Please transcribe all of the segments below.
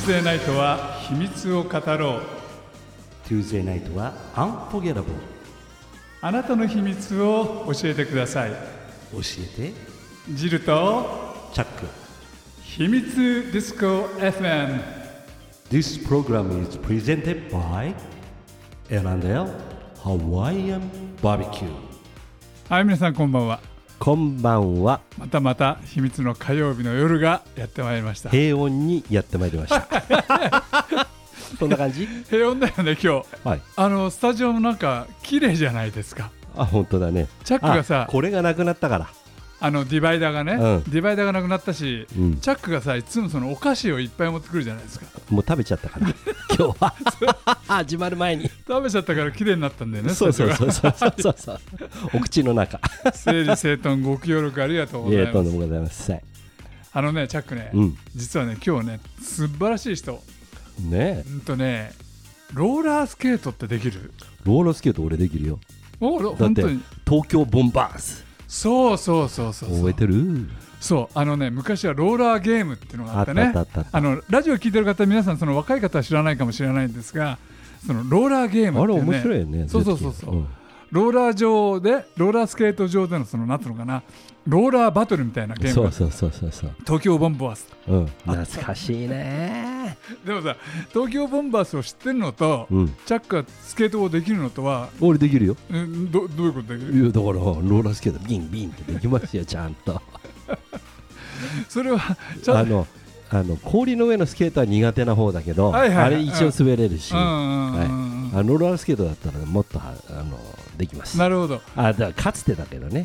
Tuesday ナイトは秘密を語ろう Tuesday ナイトは Unforgettable あなたの秘密を教えてください教えてジルとチャック秘密ディスコ FM This program is presented by L&L Hawaiian Barbecue はい皆さんこんばんはこんばんは。またまた秘密の火曜日の夜がやってまいりました。平穏にやってまいりました。そんな感じ？平穏だよね今日。はい。あのスタジオもなんか綺麗じゃないですか。あ本当だね。チャックがさあこれがなくなったからあのディバイダーがね、うん。ディバイダーがなくなったし、うん。チャックがさいつもそのお菓子をいっぱい持ってくるじゃないですか。もう食べちゃったから 今日は。始まる前に。食べちゃったから綺麗になったんだよねそうそうそうそう。そうそうお口の中。整理整頓ご協力ありがとうごいざいます。やとんでもございませんあのねチャックね、うん。実はね今日ね素晴らしい人。ね。えうんとねローラースケートってできる？ローラースケート俺できるよ。おだって本当に東京ボンバーズそうそうそうそうそう。覚えてる？そうあのね昔はローラーゲームっていうのがあってね。あのラジオ聞いてる方皆さんその若い方は知らないかもしれないんですがそのローラーゲームあれっていう、ね、面白いよねそうそうそうそう、んローラー上でローラースケート上でのそのなんていうのかなローラーバトルみたいなゲームがそうそうそうそうそう。東京ボンバース。うん。懐かしいね。でもさ東京ボンバースを知ってるのと、うん。チャックがスケートをできるのとは俺できるよ。うんどどういうことできる？いやだからローラースケートビンビンってできますよちゃんと。それはちゃんとあのあの氷の上のスケートは苦手な方だけど、はいはいはい。あれ一応滑れるし、うんうんうんうんあのローラースケートだったらもっとはあのできます。なるほど。あだかつてだけどね、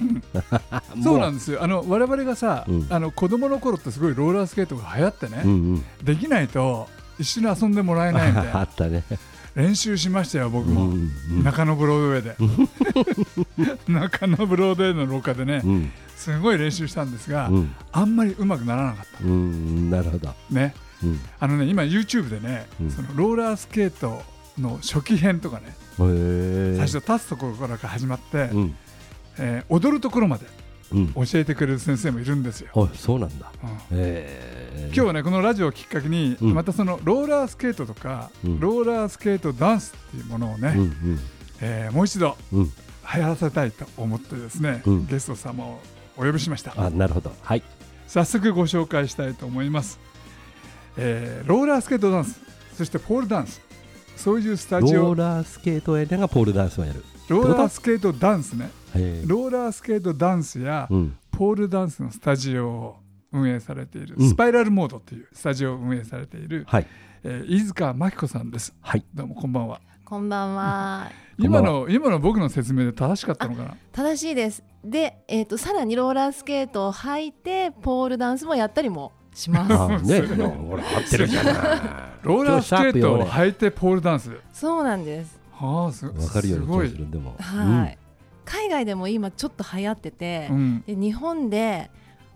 そうなんでですよ。あの我々がさ、うん。あの子供の頃ってすごいローラースケートが流行ってね、うんうん。できないと一緒に遊んでもらえないみたい あなったね、練習しましたよ僕うんも、うん。中野ブロードウェイで。中野ブロードウェイの廊下でね、うん。すごい練習したんですが、うん。あんまりうまくならなかっうんなるほど、たね。うん、あのね今 YouTube でね、うん。そのローラースケートの初期編とかね、最初立つところから始まって、うん。えー踊るところまでうん。教えてくれる先生もいるんですよ、あそうなんだ。うん。へえ今日はねこのラジオをきっかけに、うん。またそのローラースケートとか、うん。ローラースケートダンスっていうものをね、うんえーもう一度うんうん。流行らせたいと思ってですね、うん。ゲスト様をお呼びしました。あなるほど。はい。早速ご紹介したいと思います、えーローラースケートダンスそしてポールダンスそういうスタロジオ。ーラースケートやりながらポールダンスをやるローラースケートダンスねローラースケートダンスやうん。ポールダンスのスタジオを運営されている、うん。スパイラルモードというスタジオを運営されている、はい。えー飯塚真紀子さんです。はい。どうもこんばんは。こんばんは。今の今の僕の説明で正しかったのかな？正しいです。で、えっ、とさらにローラースケートを履いてポールダンスもやったりもします。あね ほら合ってるじゃない。ローラースケートを履いてポールダンス。そうなんです。はあすわかるような気すごい。がするでも。はい、海外でも今ちょっと流行ってて、うん。で日本で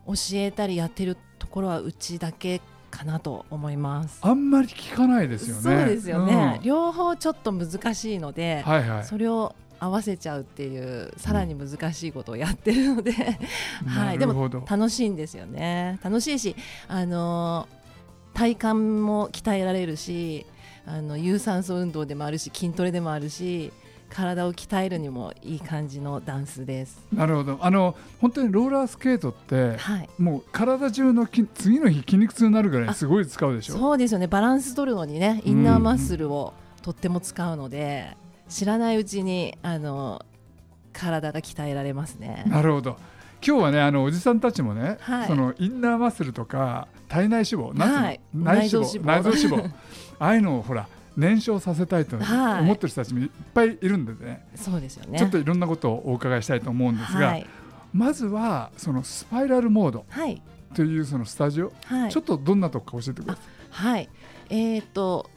教えたりやってるところはうちだけかなと思います。あんまり聞かないですよね。そうですよね、うん。両方ちょっと難しいので、はいはい。それを合わせちゃうっていうさらに難しいことをやってるので、はい、でも楽しいんですよね。楽しいし、あのー体幹も鍛えられるしあの有酸素運動でもあるし筋トレでもあるし体を鍛えるにもいい感じのダンスです。なるほど。あの本当にローラースケートってはい。もう体中の筋次の日筋肉痛になるぐらいすごい使うでしょ？そうですよね。バランス取るのにねインナーマッスルをとっても使うので、知らないうちにあの体が鍛えられますね。なるほど。今日はねあのおじさんたちもね、はい。そのインナーマッスルとか体内脂肪はい。内脂肪内内臓脂肪。臓脂肪。ああいうのをほら燃焼させたいとはい。思ってる人たちもいっぱいいるんでね、そうですよね。ちょっといろんなことをお伺いしたいと思うんですが、はい、まずはそのスパイラルモードはい、というそのスタジオ、はい。ちょ、っとどんなとこか教えてください。はい、えっ、と、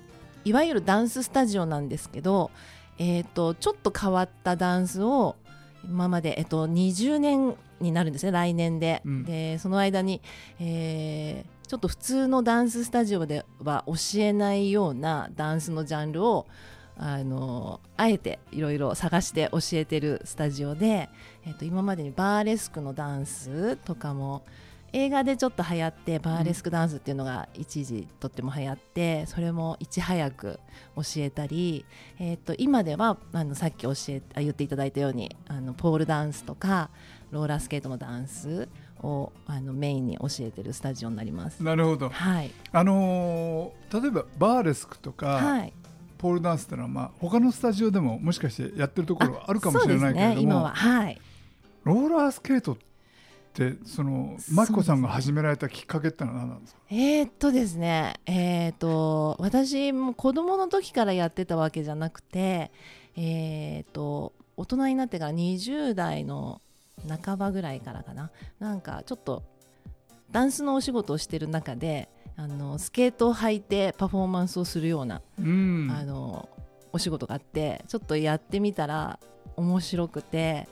いわゆるダンススタジオなんですけど。えっ、と、ちょっと変わったダンスを。今まで、えっと、20年になるんですね、来年で。うんで、その間に、えーちょっと普通のダンススタジオでは教えないようなダンスのジャンルを。あのあえていろいろ探して教えてるスタジオで、えっと今までにバーレスクのダンスとかも映画でちょっと流行ってバーレスクダンスっていうのが一時とっても流行ってそれもいち早く教えたり、えー、と今ではあのさっき教えあ言っていただいたようにあのポールダンスとかローラースケートのダンスをあのメインに教えてるスタジオになります。なるほど。はい、あのー例えばバーレスクとか、はい、ポールダンスってのは、まあ、他のスタジオでももしかしてやってるところはあるかもしれないけれども、ね、今は。はい。ローラースケートってそのマキコさんが始められたきっかけってのは何なんですか？えー、っとですね、えーっと私も子供の時からやってたわけじゃなくて、えーっと大人になってから20代の半ばぐらいからかな。なんかちょっとダンスのお仕事をしてる中であのスケートを履いてパフォーマンスをするような、うん。あのお仕事があってちょっとやってみたら面白くて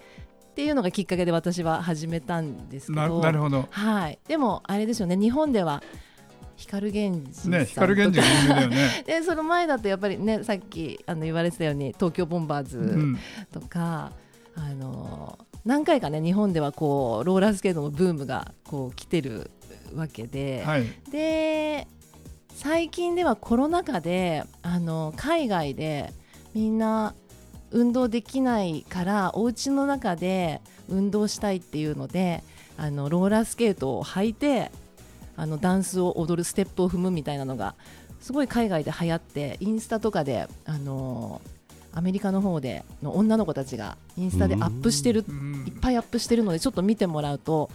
っていうのがきっかけで私は始めたんですけなどなるほど。はい、でもあれですよね。日本では光源氏ね光源氏が有名だよね、でその前だとやっぱりねさっきあの言われてたように東京ボンバーうズん、とか、あの何回かね日本ではこうローラースケートのブームがこう来てるわけで、はい。で最近ではコロナ禍であの海外でみんな運動できないからお家の中で運動したいっていうのであのローラースケートを履いてあのダンスを踊るステップを踏むみたいなのがすごい海外で流行ってインスタとかであのアメリカの方での女の子たちがインスタでアップしてるうん。いっぱいアップしてるのでちょっと見てもらうと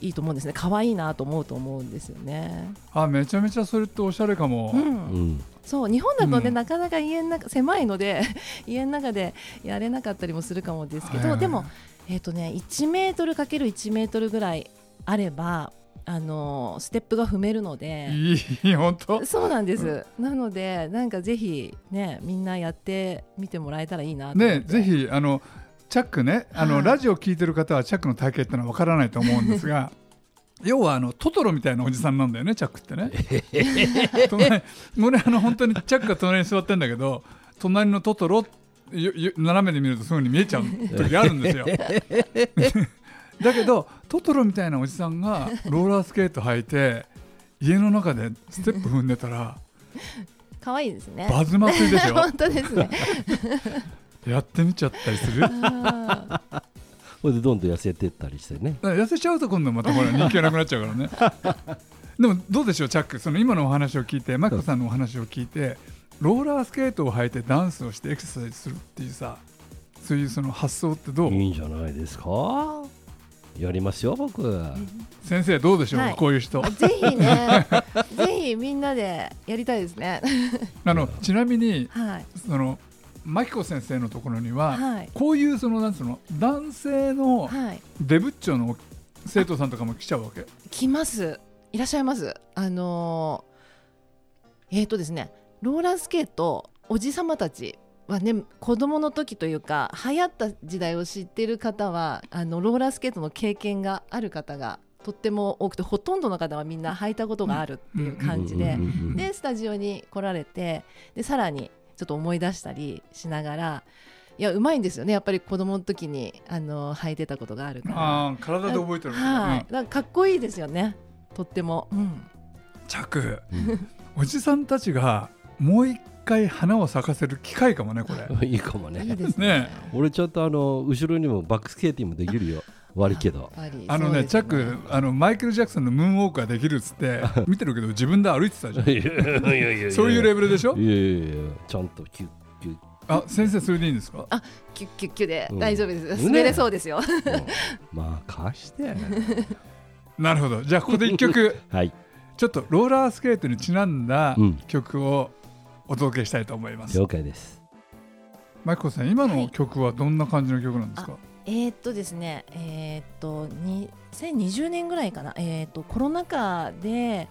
いいと思うんですね。可愛いなと思うと思うんですよね。あめちゃめちゃそれっておしゃれかも、うん。うん。そう日本だとね、うん。なかなか家の中狭いので 家の中でやれなかったりもするかもですけど、はいはいでも、えーとね、1メートル ×1 メートルぐらいあればあのステップが踏めるので。いい本当？そうなんです、なのでなんかぜひねみんなやってみてもらえたらいいなねぜひあのチャックねあの、はい。ラジオを聞いてる方はチャックの体型ってのはわからないと思うんですが 要はあのトトロみたいなおじさんなんだよねチャックってね。隣俺あの本当にチャックが隣に座ってんだけど隣のトトロよよ斜めで見るとそういうふうに見えちゃう時あるんですよ。だけどトトロみたいなおじさんがローラースケート履いて家の中でステップ踏んでたら可愛いですね。バズ祭りでしょ本当ですねやってみちゃったりする？それでどんどん痩せてったりしてね。痩せちゃうと今度またほら人気がなくなっちゃうからね。でもどうでしょうチャック。その今のお話を聞いてマキコさんのお話を聞いてローラースケートを履いてダンスをしてエクササイズするっていうさそういうその発想ってどう？いいんじゃないですか？やりますよ僕。先生どうでしょう、はい。こういう人。ぜひね。ぜひみんなでやりたいですね。あのちなみにはい。そのマキコ先生のところには、はい。こういうそのなんつうの男性のはい。デブッチョの生徒さんとかも来ちゃうわけ？来ます。いらっしゃいます。あのーえっ、とですねローラースケートおじさまたちはね子供の時というか流行った時代を知ってる方はあのローラースケートの経験がある方がとっても多くてほとんどの方はみんな履いたことがあるっていう感じで、うんうんうんうんでスタジオに来られてでさらにちょっと思い出したりしながらいやうまいんですよね。やっぱり子供の時にあの履いてたことがあるから。ああ体で覚えてるはい、うん。だかっこいいですよね。とっても、うん、チャック。うん。おじさんたちがもう一回花を咲かせる機会かもねこれ。いいかもね。いいですね。ね俺ちょっとあの後ろにもバックスケーティングもできるよ悪いけど。あのねそうですよチャックあのマイケル・ジャクソンのムーンウォークができるっつって 見てるけど自分で歩いてたじゃん。そういうレベルでしょ？いやいやいやちゃんとキュッキュッ。あ先生それでいいんですか？キュッキュッキュで。うん。大丈夫です、ね。滑れそうですよ、うん。まあ貸して。なるほど。じゃあここで一曲。はい。ちょっとローラースケートにちなんだうん。曲をお届けしたいと思います、了解です。マキコさん今の曲はどんな感じの曲なんですか、えーっとですねえーっと2020年ぐらいかな。えーっとコロナ禍で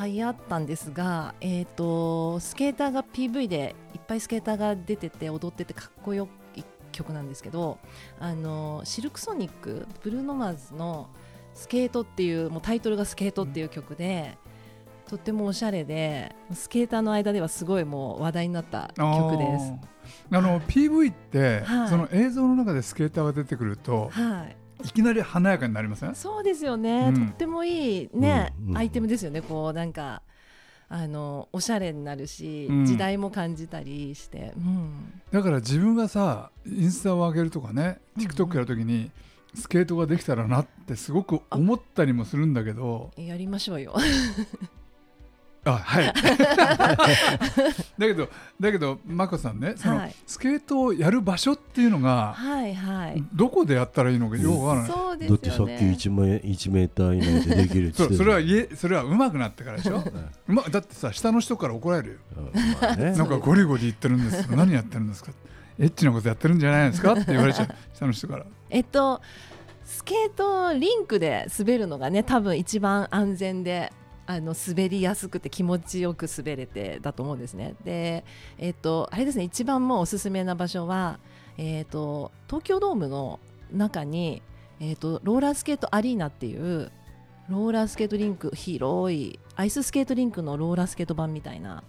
流行ったんですが、えっとスケーターが PV でいっぱいスケーターが出てて踊っててかっこよい曲なんですけどあのシルクソニックブルーノマーズの「スケート」っていうもうタイトルが「スケート」っていう曲で、とってもおしゃれでスケーターの間ではすごいもう話題になった曲です。あの PV って、はい。その映像の中でスケーターが出てくるとはい。いきなり華やかになりません？そうですよね、うん。とってもいいね、うんうん。アイテムですよね。こうなんかあのおしゃれになるし、うん。時代も感じたりして、うん、だから自分がさインスタを上げるとかね TikTok やるときにスケートができたらなってすごく思ったりもするんだけどやりましょうよあはい。だけどだけど眞子さんねその、はい。スケートをやる場所っていうのがはいはい。どこでやったらいいのかよくわからない、そうですよだってさっきね1メ ,1 メーター以内でできるって。言ってそうそれは家それは上手くなってからでしょ、うまだってさ下の人から怒られるよ。ね。なんかゴリゴリ言ってるんですよ。何やってるんですか？エッチなことやってるんじゃないですか？って言われちゃう。下の人から。えっとスケートリンクで滑るのがね多分一番安全であの滑りやすくて気持ちよく滑れてだと思うんですね。で、えっとあれですね一番もうおすすめな場所は、えっと東京ドームの中に、えっとローラースケートアリーナっていうローラースケートリンク広いアイススケートリンクのローラースケート版みたいな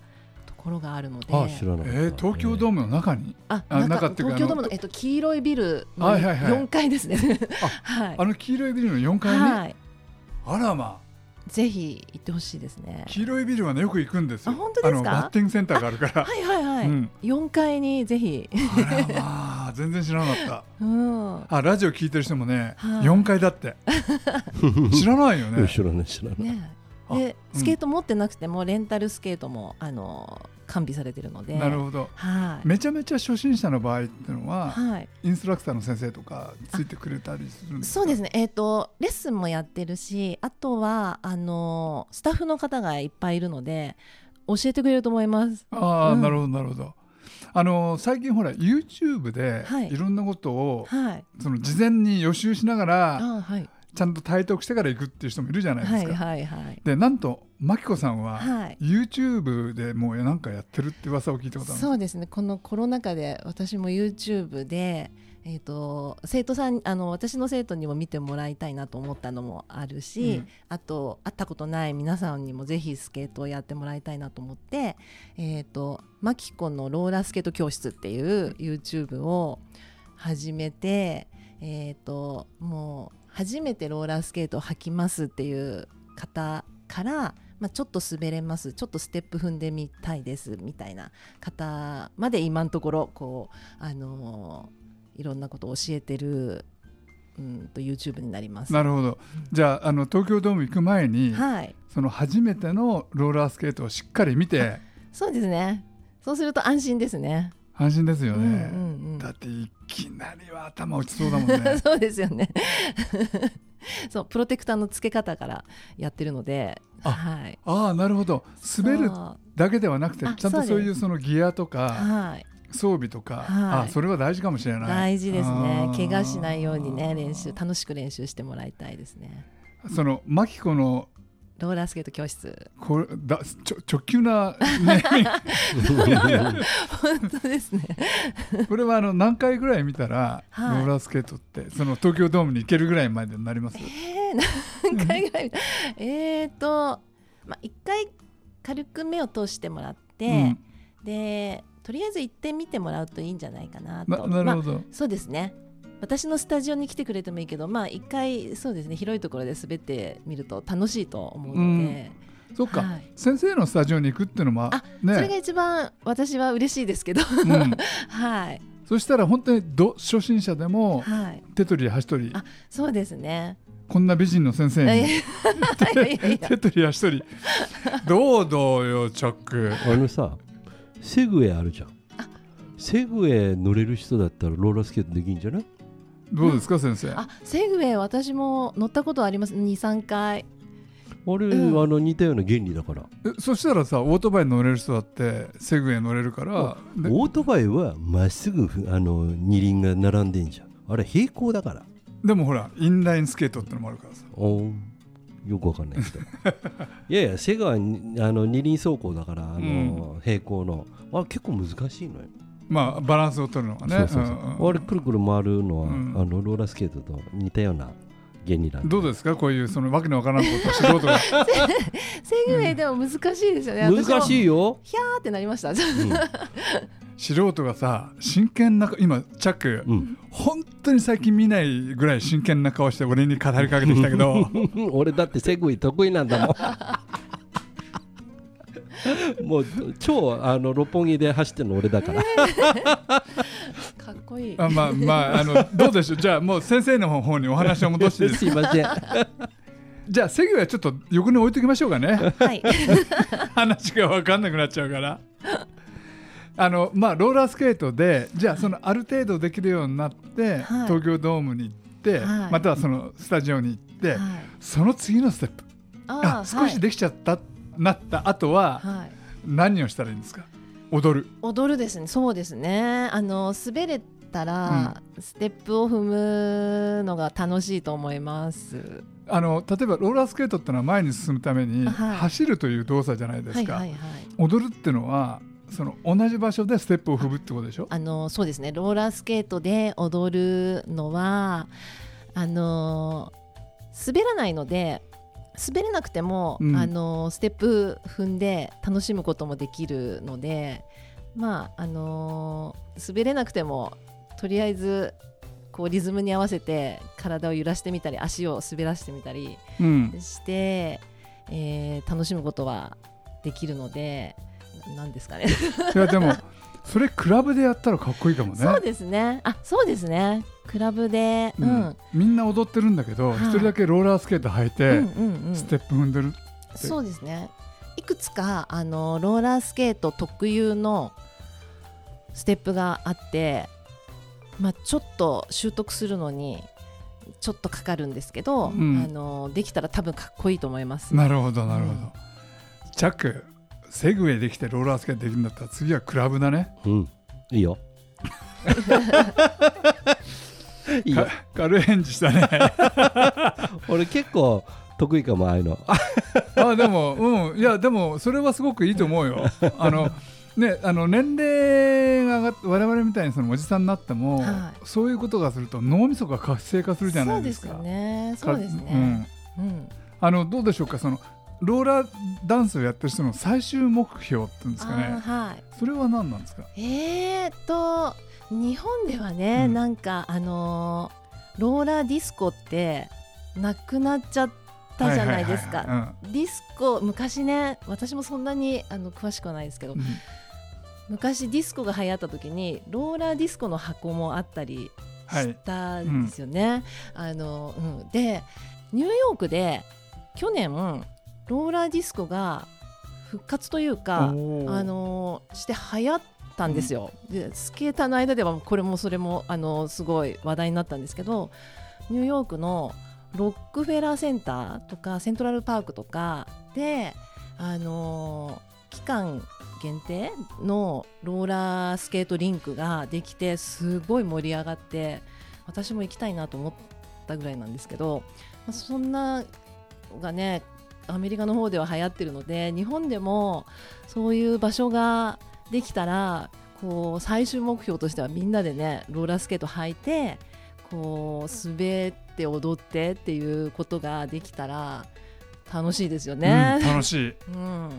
ところがあるので。あ知らなかったえー、東京ドームの中に？あ、あ中東京ドームのえっと黄色いビルのはいはいはい4階ですね。はい。あの黄色いビルの4階に、はい。あらまあぜひ行ってほしいですね。黄色いビルはねよく行くんですよあ本当ですか？あのバッティングセンターがあるからはいはいはい。うん4階にぜひ。あらまあ全然知らなかったうん。あラジオ聞いてる人もね、はい4階だって 知らないよね知らない知らないね。あで、うんスケート持ってなくてもレンタルスケートもあの完備されてるので。なるほどはい。めちゃめちゃ初心者の場合っていうのは、はい。インストラクターの先生とかついてくれたりするんですか？そうですね。えっ、とレッスンもやってるし、あとはあのスタッフの方がいっぱいいるので教えてくれると思います。ああ、うんなるほどなるほどあの最近ほら YouTube ではいいろんなことを、はい。その事前に予習しながらあはい。ちゃんと体得してから行くっていう人もいるじゃないですか。はいはいはい。でなんとマキコさんは、はい。YouTube でもうなんかやってるって噂を聞いたことあるそうですね。このコロナ禍で私も YouTube で、えー、と生徒さんあの私の生徒にも見てもらいたいなと思ったのもあるし、うん。あと会ったことない皆さんにもぜひスケートをやってもらいたいなと思って「えー、とマキコのローラースケート教室」っていう YouTube を始めて、えー、ともう初めてローラースケートを履きますっていう方から、まあ、ちょっと滑れます。ちょっとステップ踏んでみたいですみたいな方まで今のところこう、あのーいろんなことを教えてる、うん、と YouTube になります。なるほど。じゃああの東京ドーム行く前に、はい。その初めてのローラースケートをしっかり見て。そうですね。そうすると安心ですね。安心ですよね、うんうんうん。だっていきなりは頭打ちそうだもんね。そうですよね。そうプロテクターの付け方からやってるので、あはい、ああなるほど。滑るだけではなくてあちゃんとそういうそそのギアとかはい、装備とか、はい。あそれは大事かもしれない。大事ですね。怪我しないようにね練習楽しく練習してもらいたいですね。そのマキコのローラースケート教室。これだちょ直球な、ね、本当ですね。これはあの何回ぐらい見たら、はい。ローラースケートってその東京ドームに行けるぐらいまでになります？えー、何回ぐらい？えーと、まあ、1回軽く目を通してもらって、でとりあえず行ってみてもらうといいんじゃないかなうん、と。ななるほど、まあそうですね私のスタジオに来てくれてもいいけどまあ一回そうですね広いところで滑ってみると楽しいと思うので、そっか、はい。先生のスタジオに行くっていうのもあそれがね、一番私は嬉しいですけど。うん、はい。そしたら本当にど初心者でもはい。手取り足取り。あそうですね。こんな美人の先生に。手取り足取り。どうどうよチャック。あのさセグウェイあるじゃん。セグウェイ乗れる人だったらローラースケートできるんじゃない？どうですか先生？あセグウェイ私も乗ったことあります。23回。あれ、うん。あの似たような原理だから。えそしたらさオートバイ乗れる人だってセグウェイ乗れるからでオートバイはまっすぐあの二輪が並んでんじゃん。あれ平行だから。でもほらインラインスケートってのもあるからさ。おー。よくわかんないけど。いやいやセガはにあの二輪走行だからあの、平行の。あれ結構難しいのよ、まあバランスを取るのがね。そうそうそう、んんあれくるくる回るのは、うん。あのローラースケートと似たような原理なんで。どうですか？こういうそのわけのわからんこと素人がセグウェイでも難しいですよね、難しいよ、ひゃーってなりましたうん素人がさ真剣な今チャック、うん本当に最近見ないぐらい真剣な顔して俺に語りかけてきたけど俺だってセグウェイ得意なんだもんもう超あの六本木で走ってるの俺だから。かっこいい。あまあまああのどうでしょう？じゃあもう先生の方にお話を戻していいです。いません。じゃあセグウェイはちょっと横に置いときましょうかね。はい。話が分かんなくなっちゃうから。あのまあ、ローラースケートでじゃあそのある程度できるようになって、はい。東京ドームに行って、はい。またはそのスタジオに行って、はい。その次のステップ。ああー少しできちゃった、なった後ははい、はい何をしたらいいんですか？踊る。踊るですね。そうですね。あの滑れたら、ステップを踏むのが楽しいと思います。あの例えばローラースケートってのは前に進むためにはい。走るという動作じゃないですか、はいはいはい。踊るっていうのはその同じ場所でステップを踏むってことでしょ？あのそうですね。ローラースケートで踊るのはあの滑らないので滑れなくても、うん。あのステップ踏んで楽しむこともできるのでまああの滑れなくてもとりあえずこうリズムに合わせて体を揺らしてみたり足を滑らしてみたりうん。して、えー楽しむことはできるのでなんですかね。いやでも それクラブでやったらかっこいいかもねそうですね。あ、そうですね。クラブで、う、うんんみんな踊ってるんだけどはい一人だけローラースケート履いうん、てうん、うん。ステップ踏んでるそうですね。いくつかあのローラースケート特有のステップがあって、まあちょっと習得するのにちょっとかかるんですけど、うんあのできたら多分かっこいいと思います。なるほどなるほど、うんチャックセグウェイできてローラースケートできるんだったら次はクラブだね。うん。いいよ。いいよ。か軽い返事したね。俺結構得意かもああいうの。あでもうん。いやでもそれはすごくいいと思うよ。あのねあの年齢が上がっ我々みたいにそのおじさんになっても、はそういうことがすると脳みそが活性化するじゃないですか。そうですよね。かそうですね。うん。うん。あのどうでしょうか？そのローラーダンスをやってる人の最終目標っていうんですかね。はい。それは何なんですか？えー、っと日本ではね、うんなんかあのーローラーディスコってなくなっちゃったじゃないですか。はははディスコ昔ね私もそんなにあの詳しくはないですけど、いはいうん。昔ディスコが流行った時にローラーディスコの箱もあったりしたんですよね。あのうん、でニューヨークで去年ローラーディスコが復活というかあのーして流行ったんですよ。でスケーターの間ではこれもそれもあのすごい話題になったんですけどニューヨークのロックフェラーセンターとかセントラルパークとかであのー期間限定のローラースケートリンクができてすごい盛り上がって私も行きたいなと思ったぐらいなんですけど、まあそんながねアメリカの方では流行ってるので日本でもそういう場所ができたらこう最終目標としてはみんなでねローラースケート履いてこう滑って踊ってっていうことができたら楽しいですよね。うん。楽しい。うん。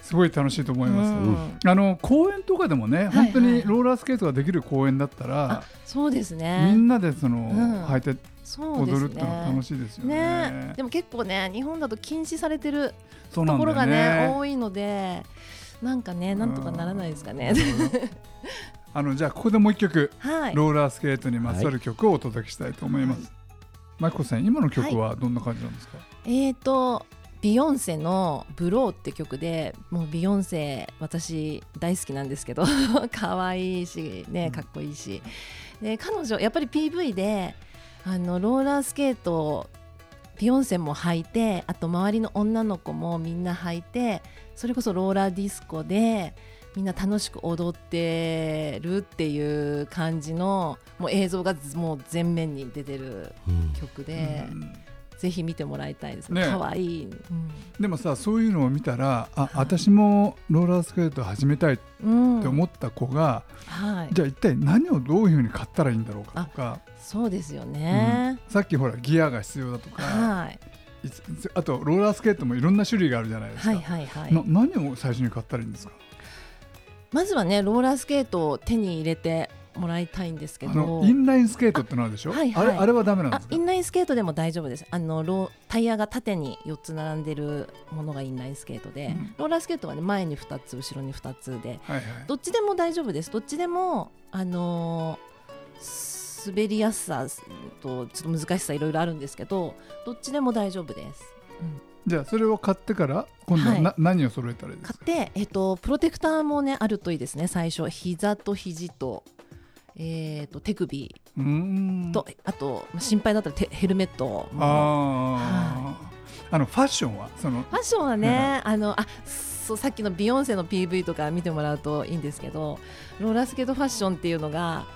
すごい楽しいと思います、うん。あの公園とかでもね、い本当にローラースケートができる公園だったらあ、そうですみね。んなでその、ん。履いて踊るってのは楽ね。しいですよね。ね、でも結構ね日本だと禁止されてるところがねね多いのでなんかねなんとかならないですかね。あのじゃあここでもう一曲、はい。ローラースケートにまつわる曲をお届けしたいと思います、はい。マキコさん今の曲はどんな感じなんですか、えーとビヨンセの「ブロー」って曲でもうビヨンセ私大好きなんですけど 可愛いしねかっこいいし。で彼女やっぱり PV であのローラースケートをビヨンセも履いてあと周りの女の子もみんな履いてそれこそローラーディスコでみんな楽しく踊ってるっていう感じのもう映像がもう前面に出てる曲で。うんぜひ見てもらいたいですねね。可愛いい。でもさそういうのを見たらあはい私もローラースケート始めたいっうん。て思った子が、はい。じゃあ一体何をどういうふうに買ったらいいんだろうかとか、そうですよね。さっきほらギアが必要だとか、はい。あとローラースケートもいろんな種類があるじゃないですか、はいはいはい。な何を最初に買ったらいいんですか？まずはねローラースケートを手に入れてもらいたいんですけあどのインラインスケートってのあるでしょ、あはいはい。あれあれはダメなんであすか？インラインスケートでも大丈夫です。あのロータイヤが縦に4つ並んでるものがインラインスケートで、うん。ローラースケートはね前に2つ後ろに2つではいはい。どっちでも大丈夫です。どっちでもあのー滑りやすさとちょっと難しさいろいろあるんですけどどっちでも大丈夫です。じゃあそれを買ってから今度はな、は何を揃えたらいいですか？買って、えっと、プロテクターもねあるといいですね。最初膝と肘と,、えー、と手首と、あとまあ心配だったらテヘルメット。もあー、あのファッションは？そのファッションはね、あのあそうさっきのビヨンセの PV とか見てもらうといいんですけどローラースケートファッションっていうのが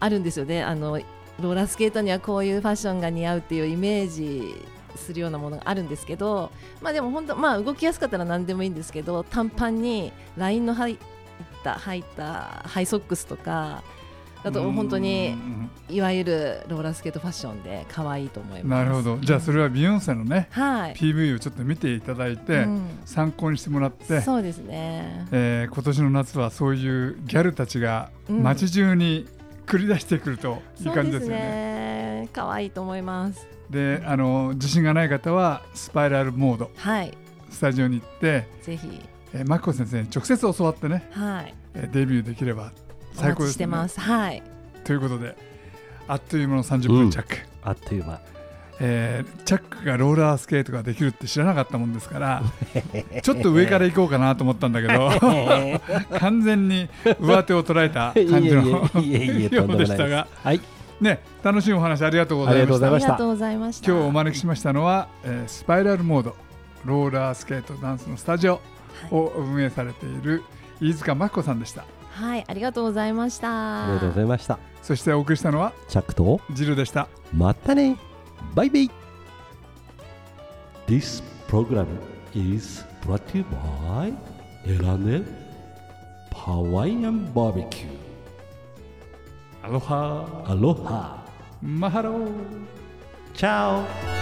あるんですよね。あのローラースケートにはこういうファッションが似合うっていうイメージするようなものがあるんですけどまあでも本当まあ動きやすかったら何でもいいんですけど短パンにラインの入った入ったハイソックスとかあと本当にうんいわゆるローラースケートファッションで可愛いと思います。なるほどじゃあそれはビヨンセのねはい、PV をちょっと見ていただいて、うん参考にしてもらって、そうですね。えー今年の夏はそういうギャルたちがうん街中に繰り出してくるといい感じですすよね。ね。可愛いと思います。であの自信がない方はスパイラルモードはい、スタジオに行って、ぜひ、えー、マキコ先生に直接教わってね、はい、えーデビューできればお待ち最高ですね。してます。はい、ということであっという間の30分チャック、あっという間。えーチャックがローラースケートができるって知らなかったもんですから ちょっと上から行こうかなと思ったんだけど 完全に上手を捉えた感じのようでしたが。はい。ね楽しいお話ありがとうございました。ありがとうございました。ありがとうございました。今日お招きしましたのは、えースパイラルモードローラースケートダンスのスタジオを運営されている飯塚真紀子さんでしたはい、ありがとうございました。ありがとうございました。そしてお送りしたのはチャックとジルでした。またね。バイバイ。This program is brought to you by エラネハワイアンバーベキューアロハアロハマハローチャオ